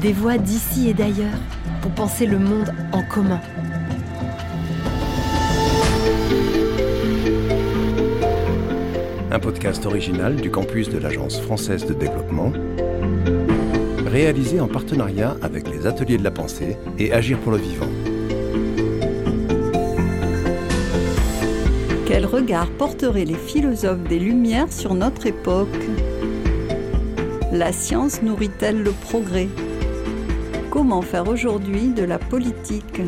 Des voix d'ici et d'ailleurs pour penser le monde en commun. Un podcast original du campus de l'Agence française de développement, réalisé en partenariat avec les Ateliers de la Pensée et Agir pour le Vivant. Quel regard porteraient les philosophes des Lumières sur notre époque? La science nourrit-elle le progrès? Comment faire aujourd'hui de la politique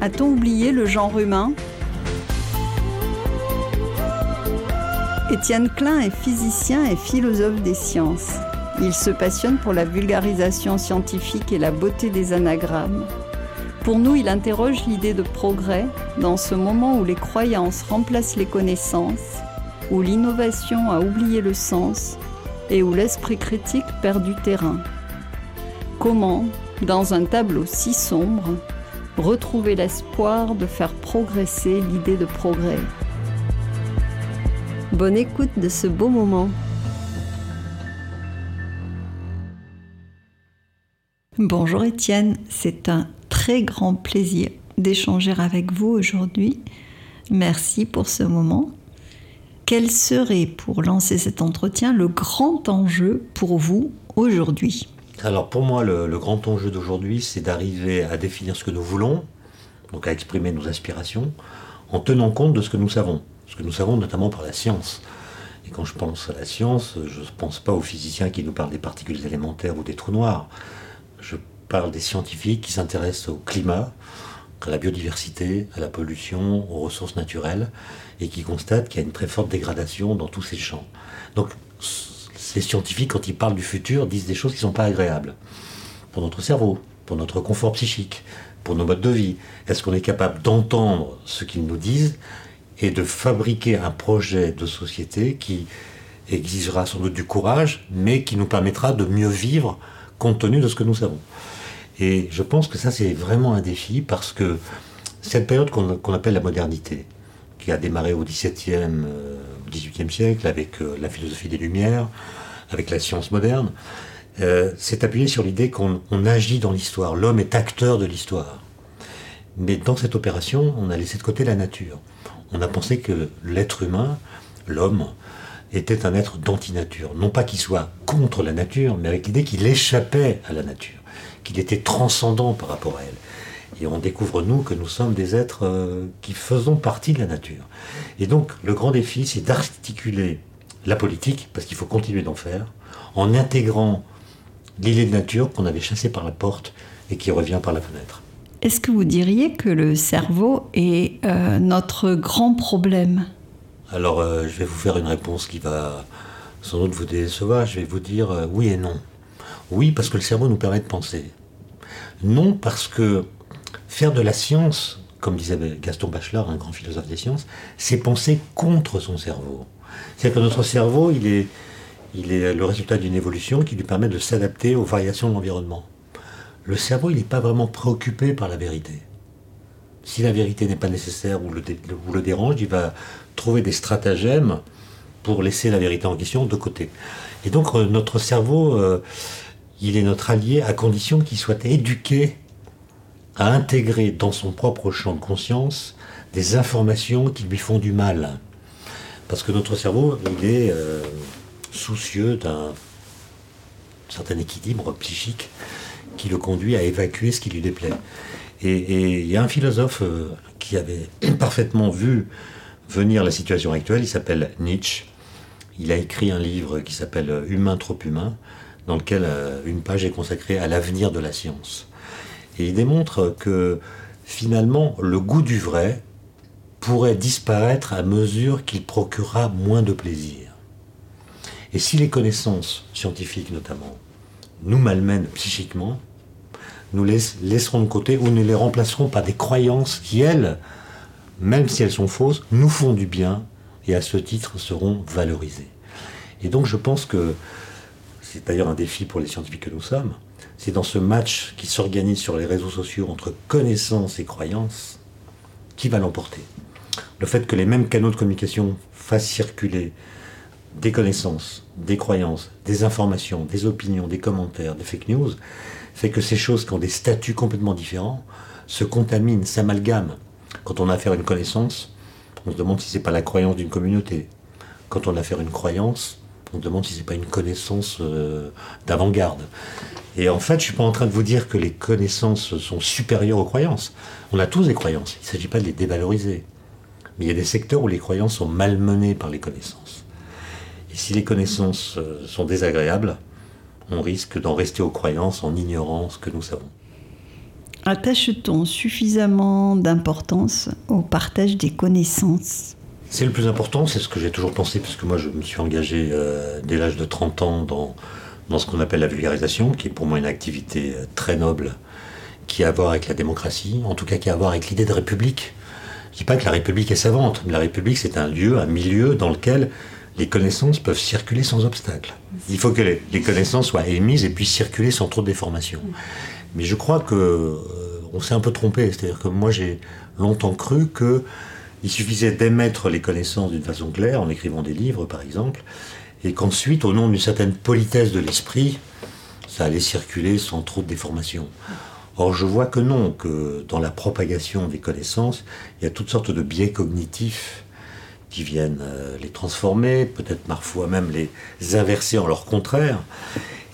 A-t-on oublié le genre humain? Étienne Klein est physicien et philosophe des sciences. Il se passionne pour la vulgarisation scientifique et la beauté des anagrammes. Pour nous, il interroge l'idée de progrès dans ce moment où les croyances remplacent les connaissances, où l'innovation a oublié le sens et où l'esprit critique perd du terrain. Comment, dans un tableau si sombre, retrouver l'espoir de faire progresser l'idée de progrès Bonne écoute de ce beau moment. Bonjour Étienne, c'est un très grand plaisir d'échanger avec vous aujourd'hui. Merci pour ce moment. Quel serait, pour lancer cet entretien, le grand enjeu pour vous aujourd'hui? Alors pour moi, le, grand enjeu d'aujourd'hui, c'est d'arriver à définir ce que nous voulons, donc à exprimer nos aspirations, en tenant compte de ce que nous savons, ce que nous savons notamment par la science. Et quand je pense à la science, je ne pense pas aux physiciens qui nous parlent des particules élémentaires ou des trous noirs. Je parle des scientifiques qui s'intéressent au climat, à la biodiversité, à la pollution, aux ressources naturelles, et qui constatent qu'il y a une très forte dégradation dans tous ces champs. Donc ces scientifiques, quand ils parlent du futur, disent des choses qui ne sont pas agréables pour notre cerveau, pour notre confort psychique, pour nos modes de vie. Est-ce qu'on est capable d'entendre ce qu'ils nous disent et de fabriquer un projet de société qui exigera sans doute du courage, mais qui nous permettra de mieux vivre compte tenu de ce que nous savons? Et je pense que ça, c'est vraiment un défi parce que cette période qu'on appelle la modernité, qui a démarré au XVIIe, XVIIIe siècle avec euh, la philosophie des Lumières, avec la science moderne, euh, s'est appuyée sur l'idée qu'on agit dans l'histoire. L'homme est acteur de l'histoire. Mais dans cette opération, on a laissé de côté la nature. On a pensé que l'être humain, l'homme, était un être d'antinature. Non pas qu'il soit contre la nature, mais avec l'idée qu'il échappait à la nature, qu'il était transcendant par rapport à elle. Et on découvre, nous, que nous sommes des êtres euh, qui faisons partie de la nature. Et donc, le grand défi, c'est d'articuler la politique, parce qu'il faut continuer d'en faire, en intégrant l'idée de nature qu'on avait chassée par la porte et qui revient par la fenêtre. Est-ce que vous diriez que le cerveau est euh, notre grand problème? Alors, euh, je vais vous faire une réponse qui va sans doute vous décevoir. Je vais vous dire euh, oui et non. Oui, parce que le cerveau nous permet de penser. Non, parce que faire de la science, comme disait Gaston Bachelard, un grand philosophe des sciences, c'est penser contre son cerveau. C'est-à-dire que notre cerveau, il est, le résultat d'une évolution qui lui permet de s'adapter aux variations de l'environnement le cerveau, il n'est pas vraiment préoccupé par la vérité. Si la vérité n'est pas nécessaire ou le, dérange, il va trouver des stratagèmes pour laisser la vérité en question de côté. Et donc euh, notre cerveau, euh, il est notre allié à condition qu'il soit éduqué à intégrer dans son propre champ de conscience des informations qui lui font du mal. Parce que notre cerveau, il est euh, soucieux d'un certain équilibre psychique qui le conduit à évacuer ce qui lui déplaît. Et il y a un philosophe euh, qui avait parfaitement vu venir la situation actuelle, il s'appelle Nietzsche. Il a écrit un livre qui s'appelle Humain trop humain, dans lequel euh, une page est consacrée à l'avenir de la science. Et il démontre que finalement, le goût du vrai pourrait disparaître à mesure qu'il procurera moins de plaisir. Et si les connaissances scientifiques notamment nous malmènent psychiquement, nous les laisserons de côté ou nous les remplacerons par des croyances qui, elles, même si elles sont fausses, nous font du bien et à ce titre seront valorisées. Et donc je pense que c'est d'ailleurs un défi pour les scientifiques que nous sommes, c'est dans ce match qui s'organise sur les réseaux sociaux entre connaissances et croyances qui va l'emporter. Le fait que les mêmes canaux de communication fassent circuler des connaissances, des croyances, des informations, des opinions, des commentaires, des fake news, fait que ces choses qui ont des statuts complètement différents se contaminent, s'amalgament. Quand on a affaire à une connaissance, on se demande si c'est pas la croyance d'une communauté. Quand on a affaire à une croyance, on se demande si c'est pas une connaissance euh, d'avant-garde. Et en fait, je suis pas en train de vous dire que les connaissances sont supérieures aux croyances. On a tous des croyances. Il ne s'agit pas de les dévaloriser. Mais il y a des secteurs où les croyances sont malmenées par les connaissances. Et si les connaissances euh, sont désagréables, on risque d'en rester aux croyances en ignorant ce que nous savons. Attache-t-on suffisamment d'importance au partage des connaissances? C'est le plus important, c'est ce que j'ai toujours pensé, puisque moi je me suis engagé euh, dès l'âge de 30 ans dans, dans ce qu'on appelle la vulgarisation, qui est pour moi une activité euh, très noble, qui a à voir avec la démocratie, en tout cas qui a à voir avec l'idée de république. Je dis pas que la république est savante, mais la république c'est un lieu, un milieu dans lequel les connaissances peuvent circuler sans obstacle. Il faut que les, connaissances soient émises et puissent circuler sans trop de déformation. Mais je crois que euh, on s'est un peu trompé. C'est-à-dire que moi j'ai longtemps cru que il suffisait d'émettre les connaissances d'une façon claire, en écrivant des livres par exemple, et qu'ensuite, au nom d'une certaine politesse de l'esprit, ça allait circuler sans trop de déformation. Or, je vois que non, que dans la propagation des connaissances, il y a toutes sortes de biais cognitifs qui viennent euh, les transformer, peut-être parfois même les inverser en leur contraire,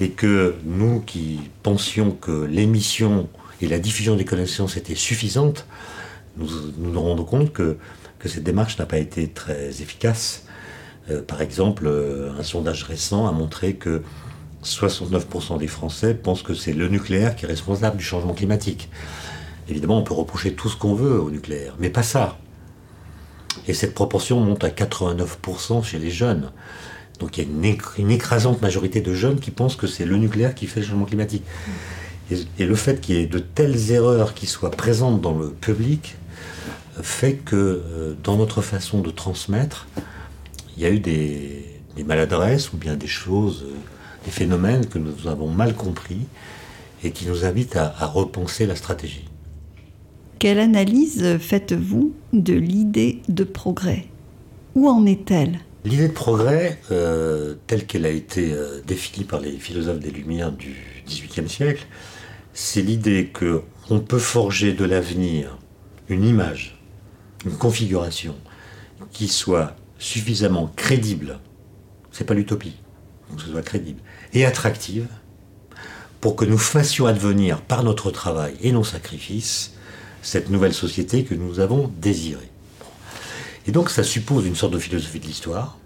et que nous qui pensions que l'émission et la diffusion des connaissances étaient suffisantes, nous nous rendons compte que, que cette démarche n'a pas été très efficace. Euh, par exemple, euh, un sondage récent a montré que 69% des Français pensent que c'est le nucléaire qui est responsable du changement climatique. Évidemment, on peut reprocher tout ce qu'on veut au nucléaire, mais pas ça. Et cette proportion monte à 89% chez les jeunes. Donc il y a une, écrasante majorité de jeunes qui pensent que c'est le nucléaire qui fait le changement climatique. Et, le fait qu'il y ait de telles erreurs qui soient présentes dans le public fait que euh, dans notre façon de transmettre, il y a eu des, maladresses ou bien des choses, euh, des phénomènes que nous avons mal compris et qui nous invitent à repenser la stratégie. Quelle analyse faites-vous de l'idée de progrès? Où en est-elle? L'idée de progrès, euh, telle qu'elle a été euh, définie par les philosophes des Lumières du XVIIIe siècle, c'est l'idée que on peut forger de l'avenir une image, une configuration qui soit suffisamment crédible, c'est pas l'utopie, que ce soit crédible, et attractive, pour que nous fassions advenir par notre travail et nos sacrifices cette nouvelle société que nous avons désirée. Et donc ça suppose une sorte de philosophie de l'histoire,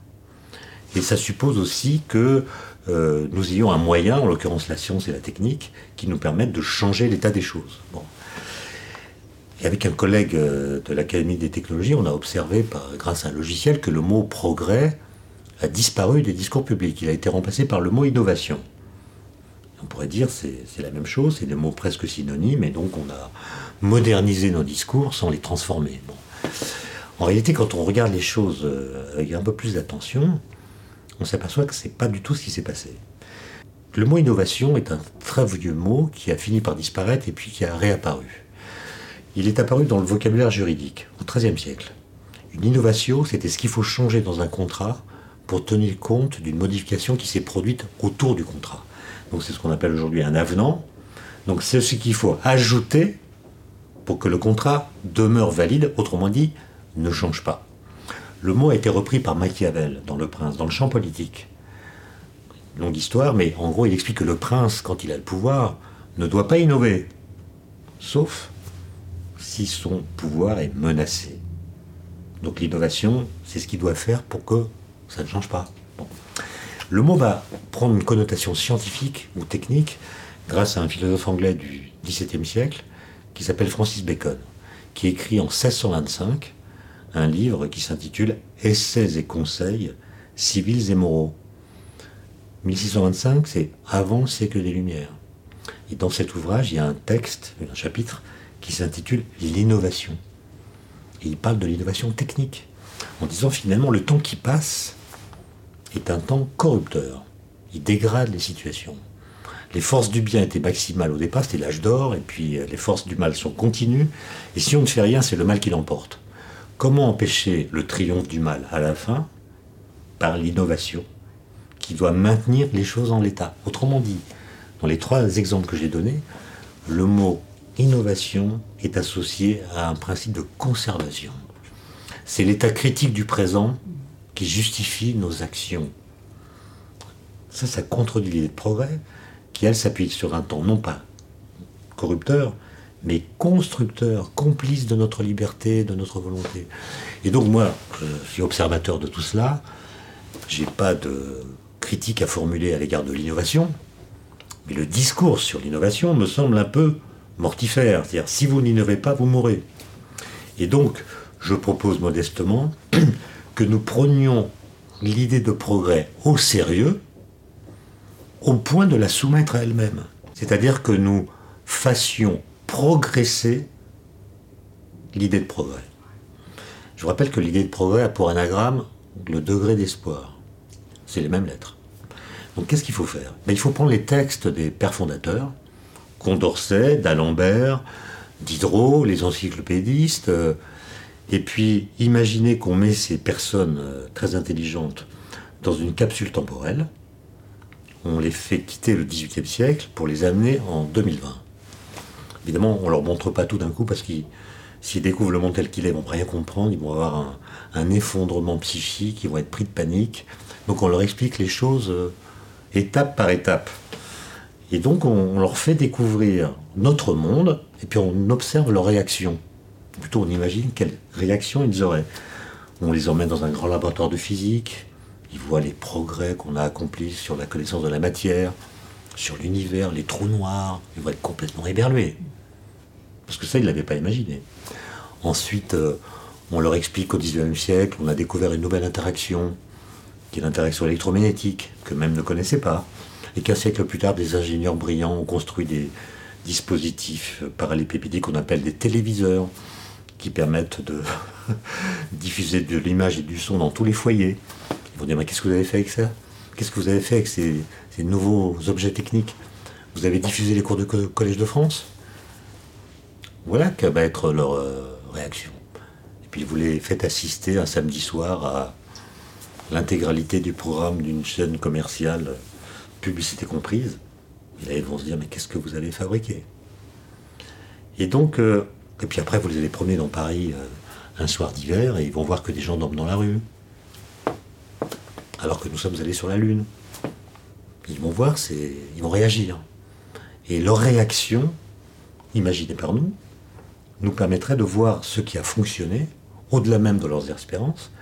et ça suppose aussi que euh, nous ayons un moyen, en l'occurrence la science et la technique, qui nous permettent de changer l'état des choses. Et avec un collègue euh, de l'Académie des technologies, on a observé, grâce à un logiciel, que le mot progrès a disparu des discours publics. Il a été remplacé par le mot innovation. On pourrait dire c'est c'est la même chose, c'est des mots presque synonymes, et donc on a moderniser nos discours sans les transformer. En réalité, quand on regarde les choses euh, avec un peu plus d'attention, on s'aperçoit que ce n'est pas du tout ce qui s'est passé. Le mot innovation est un très vieux mot qui a fini par disparaître et puis qui a réapparu. Il est apparu dans le vocabulaire juridique au XIIIe siècle. Une innovation, c'était ce qu'il faut changer dans un contrat pour tenir compte d'une modification qui s'est produite autour du contrat. Donc c'est ce qu'on appelle aujourd'hui un avenant. Donc c'est ce qu'il faut ajouter pour que le contrat demeure valide, autrement dit, ne change pas. Le mot a été repris par Machiavel dans Le Prince, dans le champ politique. Longue histoire, mais en gros, il explique que le prince, quand il a le pouvoir, ne doit pas innover, sauf si son pouvoir est menacé. Donc l'innovation, c'est ce qu'il doit faire pour que ça ne change pas. Le mot va prendre une connotation scientifique ou technique grâce à un philosophe anglais du XVIIe siècle qui s'appelle Francis Bacon, qui écrit en 1625 un livre qui s'intitule Essais et conseils civils et moraux. 1625, c'est avant le siècle des Lumières. Et dans cet ouvrage, il y a un texte, un chapitre, qui s'intitule L'innovation. Et il parle de l'innovation technique, en disant finalement le temps qui passe est un temps corrupteur. Il dégrade les situations les forces du bien étaient maximales au départ, c'était l'âge d'or, et puis euh, les forces du mal sont continues, et si on ne fait rien, c'est le mal qui l'emporte. Comment empêcher le triomphe du mal à la fin? Par l'innovation qui doit maintenir les choses en l'état. Autrement dit, dans les trois exemples que j'ai donnés, le mot innovation est associé à un principe de conservation. C'est l'état critique du présent qui justifie nos actions. Ça, ça contredit l'idée de progrès, qui, elle, s'appuie sur un temps non pas corrupteur, mais constructeur, complice de notre liberté, de notre volonté. Et donc moi, je suis observateur de tout cela, j'ai pas de critique à formuler à l'égard de l'innovation, mais le discours sur l'innovation me semble un peu mortifère. C'est-à-dire, si vous n'innovez pas, vous mourrez. Et donc, je propose modestement que nous prenions l'idée de progrès au sérieux, au point de la soumettre à elle-même. C'est-à-dire que nous fassions progresser l'idée de progrès. Je vous rappelle que l'idée de progrès a pour anagramme le degré d'espoir. C'est les mêmes lettres. Donc qu'est-ce qu'il faut faire? Ben, Il faut prendre les textes des pères fondateurs, Condorcet, d'Alembert, Diderot, les encyclopédistes, euh, et puis imaginer qu'on met ces personnes euh, très intelligentes dans une capsule temporelle, on les fait quitter le XVIIIe siècle pour les amener en 2020. Évidemment, on ne leur montre pas tout d'un coup parce qu'ils s'ils découvrent le monde tel qu'il est, ils vont rien comprendre, ils vont avoir un, un, effondrement psychique, ils vont être pris de panique. Donc on leur explique les choses euh, étape par étape. Et donc on, leur fait découvrir notre monde, et puis on observe leurs réactions. Plutôt on imagine quelles réactions ils auraient. On les emmène dans un grand laboratoire de physique, ils voient les progrès qu'on a accomplis sur la connaissance de la matière, sur l'univers, les trous noirs, ils vont être complètement éberlués. Parce que ça, ils ne l'avaient pas imaginé. Ensuite, euh, on leur explique qu'au XIXe siècle, on a découvert une nouvelle interaction, qui est l'interaction électromagnétique, que même ne connaissaient pas et qu'un siècle plus tard, des ingénieurs brillants ont construit des dispositifs parallélépédiques qu'on appelle des téléviseurs, qui permettent de diffuser de l'image et du son dans tous les foyers. Ils vont dire, mais qu'est-ce que vous avez fait avec ça? Qu'est-ce que vous avez fait avec ces, nouveaux objets techniques? Vous avez diffusé les cours de Collège de France? Voilà que va être leur euh, réaction. Et puis vous les faites assister un samedi soir à l'intégralité du programme d'une chaîne commerciale publicité comprise, là, ils vont se dire, mais qu'est-ce que vous avez fabriqué Et donc, euh, et puis après, vous les allez promener dans Paris euh, un soir d'hiver, et ils vont voir que des gens dorment dans la rue, alors que nous sommes allés sur la Lune. Ils vont voir, ils vont réagir. Et leur réaction, imaginée par nous, nous permettrait de voir ce qui a fonctionné, au-delà même de leurs espérances,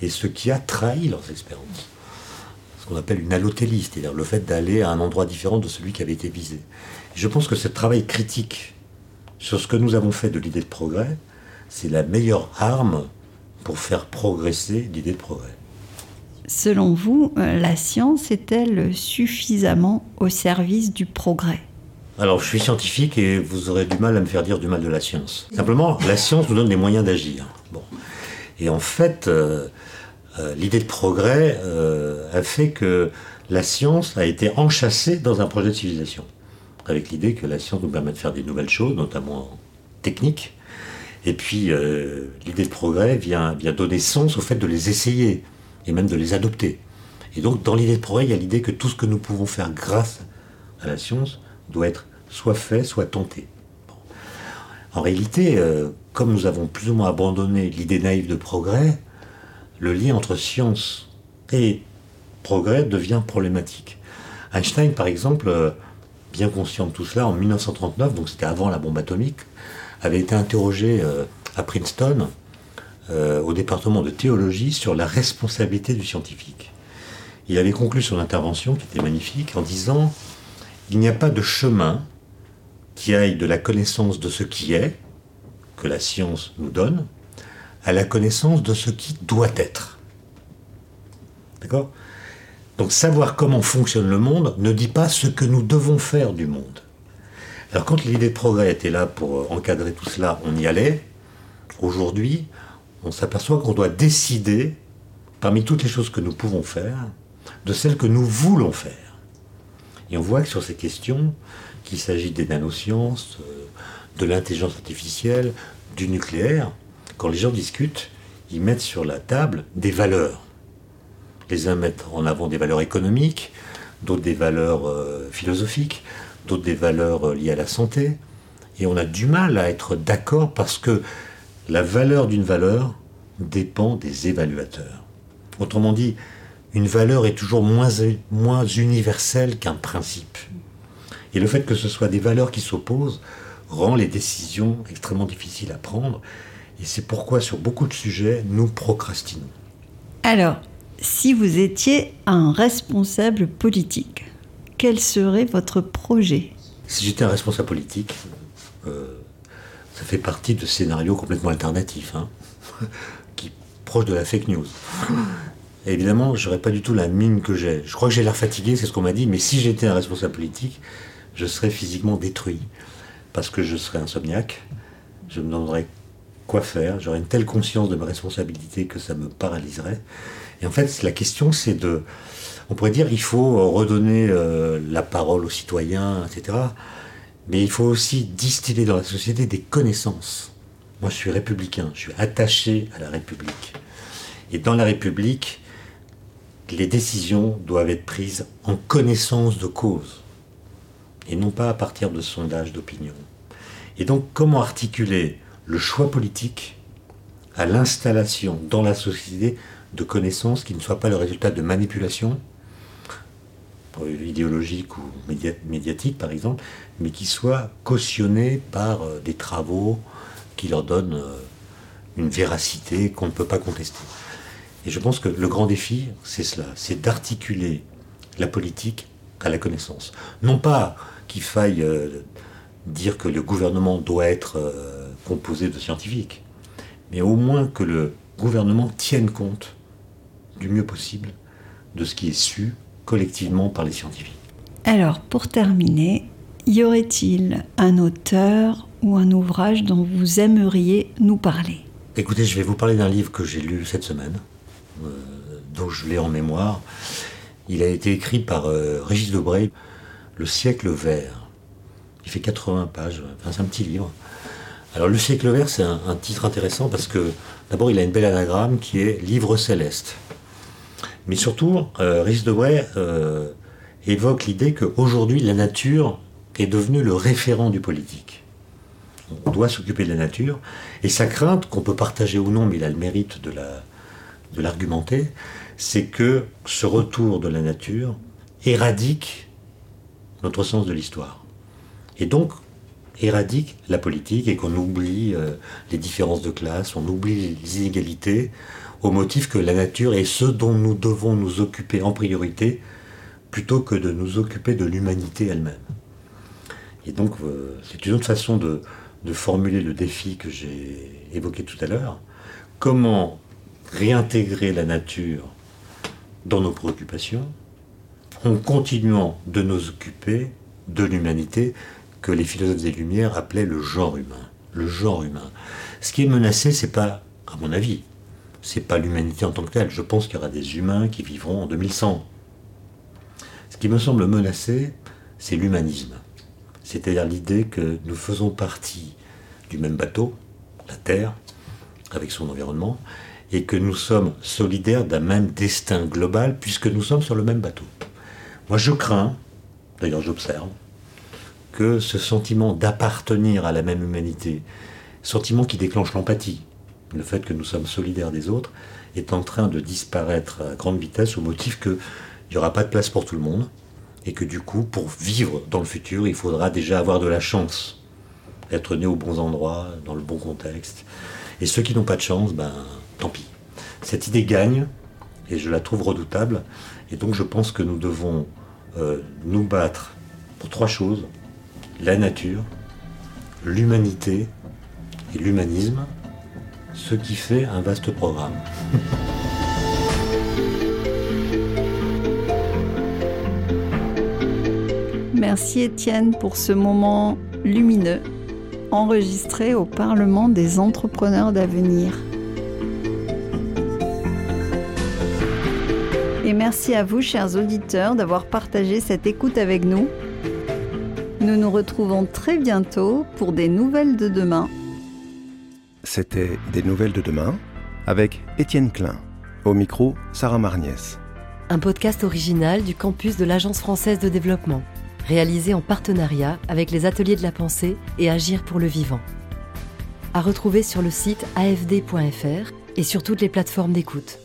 et ce qui a trahi leurs espérances qu'on appelle une allotélie, c'est-à-dire le fait d'aller à un endroit différent de celui qui avait été visé. je pense que ce travail critique sur ce que nous avons fait de l'idée de progrès, c'est la meilleure arme pour faire progresser l'idée de progrès. Selon vous, euh, la science est-elle suffisamment au service du progrès? Alors, je suis scientifique et vous aurez du mal à me faire dire du mal de la science. Simplement, la science nous donne les moyens d'agir. Bon. Et en fait, euh, l'idée de progrès euh, a fait que la science a été enchâssée dans un projet de civilisation. Avec l'idée que la science nous permet de faire des nouvelles choses, notamment techniques. Et puis, euh, l'idée de progrès vient, vient donner sens au fait de les essayer et même de les adopter. Et donc, dans l'idée de progrès, il y a l'idée que tout ce que nous pouvons faire grâce à la science doit être soit fait, soit tenté. En réalité, comme nous avons plus ou moins abandonné l'idée naïve de progrès, le lien entre science et progrès devient problématique. Einstein, par exemple, euh, bien conscient de tout cela, en 1939, donc c'était avant la bombe atomique, avait été interrogé euh, à Princeton, euh, au département de théologie, sur la responsabilité du scientifique. Il avait conclu son intervention, qui était magnifique, en disant Il n'y a pas de chemin qui aille de la connaissance de ce qui est, que la science nous donne, à la connaissance de ce qui doit être. D'accord? Donc savoir comment fonctionne le monde ne dit pas ce que nous devons faire du monde. Alors quand l'idée de progrès était là pour encadrer tout cela, on y allait. Aujourd'hui, on s'aperçoit qu'on doit décider, parmi toutes les choses que nous pouvons faire, de celles que nous voulons faire. Et on voit que sur ces questions, qu'il s'agit des nanosciences, euh, de l'intelligence artificielle, du nucléaire, quand les gens discutent, ils mettent sur la table des valeurs. Les uns mettent en avant des valeurs économiques, d'autres des valeurs euh, philosophiques, d'autres des valeurs euh, liées à la santé. Et on a du mal à être d'accord parce que la valeur d'une valeur dépend des évaluateurs. Autrement dit, une valeur est toujours moins, moins universelle qu'un principe. Et le fait que ce soit des valeurs qui s'opposent rend les décisions extrêmement difficiles à prendre. Et c'est pourquoi sur beaucoup de sujets, nous procrastinons. Alors, si vous étiez un responsable politique, quel serait votre projet? Si j'étais un responsable politique, euh, ça fait partie de scénarios complètement alternatifs, hein, qui proche de la fake news. Et évidemment, j'aurais pas du tout la mine que j'ai. Je crois que j'ai l'air fatigué, c'est ce qu'on m'a dit, mais si j'étais un responsable politique, je serais physiquement détruit. Parce que je serais insomniaque, je me demanderais quoi faire, j'aurais une telle conscience de ma responsabilité que ça me paralyserait. Et en fait, la question, c'est de. On pourrait dire il faut redonner euh, la parole aux citoyens, etc. Mais il faut aussi distiller dans la société des connaissances. Moi, je suis républicain, je suis attaché à la République. Et dans la République, les décisions doivent être prises en connaissance de cause, et non pas à partir de sondages d'opinion. Et donc, comment articuler le choix politique à l'installation dans la société de connaissances qui ne soient pas le résultat de manipulations euh, idéologiques ou médiatiques, par exemple, mais qui soient cautionnées par euh, des travaux qui leur donnent euh, une véracité qu'on ne peut pas contester. Et je pense que le grand défi, c'est cela, c'est d'articuler la politique à la connaissance. Non pas qu'il faille dire que le gouvernement doit être composé de scientifiques, mais au moins que le gouvernement tienne compte du mieux possible de ce qui est su collectivement par les scientifiques. Alors, pour terminer, y aurait-il un auteur ou un ouvrage dont vous aimeriez nous parler? Écoutez, je vais vous parler d'un livre que j'ai lu cette semaine, euh, dont je l'ai en mémoire. Il a été écrit par euh, Régis Debray, Le siècle vert. Il fait 80 pages, enfin, c'est un petit livre. Alors, Le siècle vert, c'est un, titre intéressant parce que d'abord, il a une belle anagramme qui est Livre céleste. Mais surtout, euh, Rhys Debray euh, évoque l'idée qu'aujourd'hui, la nature est devenue le référent du politique. On doit s'occuper de la nature. Et sa crainte, qu'on peut partager ou non, mais il a le mérite de l'argumenter, c'est que ce retour de la nature éradique notre sens de l'histoire. Et donc, éradique la politique et qu'on oublie euh, les différences de classe, on oublie les inégalités, au motif que la nature est ce dont nous devons nous occuper en priorité, plutôt que de nous occuper de l'humanité elle-même. Et donc, euh, c'est une autre façon de, formuler le défi que j'ai évoqué tout à l'heure. Comment réintégrer la nature dans nos préoccupations en continuant de nous occuper de l'humanité que les philosophes des Lumières appelaient le genre humain. Le genre humain. Ce qui est menacé, c'est pas, à mon avis, c'est pas l'humanité en tant que telle. Je pense qu'il y aura des humains qui vivront en 2100. Ce qui me semble menacé, c'est l'humanisme. C'est-à-dire l'idée que nous faisons partie du même bateau, la Terre, avec son environnement, et que nous sommes solidaires d'un même destin global puisque nous sommes sur le même bateau. Moi je crains, d'ailleurs j'observe, que ce sentiment d'appartenir à la même humanité, sentiment qui déclenche l'empathie, le fait que nous sommes solidaires des autres, est en train de disparaître à grande vitesse au motif qu'il n'y aura pas de place pour tout le monde et que du coup, pour vivre dans le futur, il faudra déjà avoir de la chance, être né aux bons endroits, dans le bon contexte. Et ceux qui n'ont pas de chance, ben tant pis. Cette idée gagne et je la trouve redoutable. Et donc je pense que nous devons euh, nous battre pour trois choses la nature, l'humanité et l'humanisme ce qui fait un vaste programme. Merci Étienne pour ce moment lumineux enregistré au Parlement des entrepreneurs d'avenir. Et merci à vous, chers auditeurs, d'avoir partagé cette écoute avec nous. Nous nous retrouvons très bientôt pour des nouvelles de demain c'était Des Nouvelles de demain avec Étienne Klein. Au micro, Sarah Marniès. un podcast original du campus de l'Agence française de développement, réalisé en partenariat avec les ateliers de la pensée et Agir pour le vivant. À retrouver sur le site afd.fr et sur toutes les plateformes d'écoute.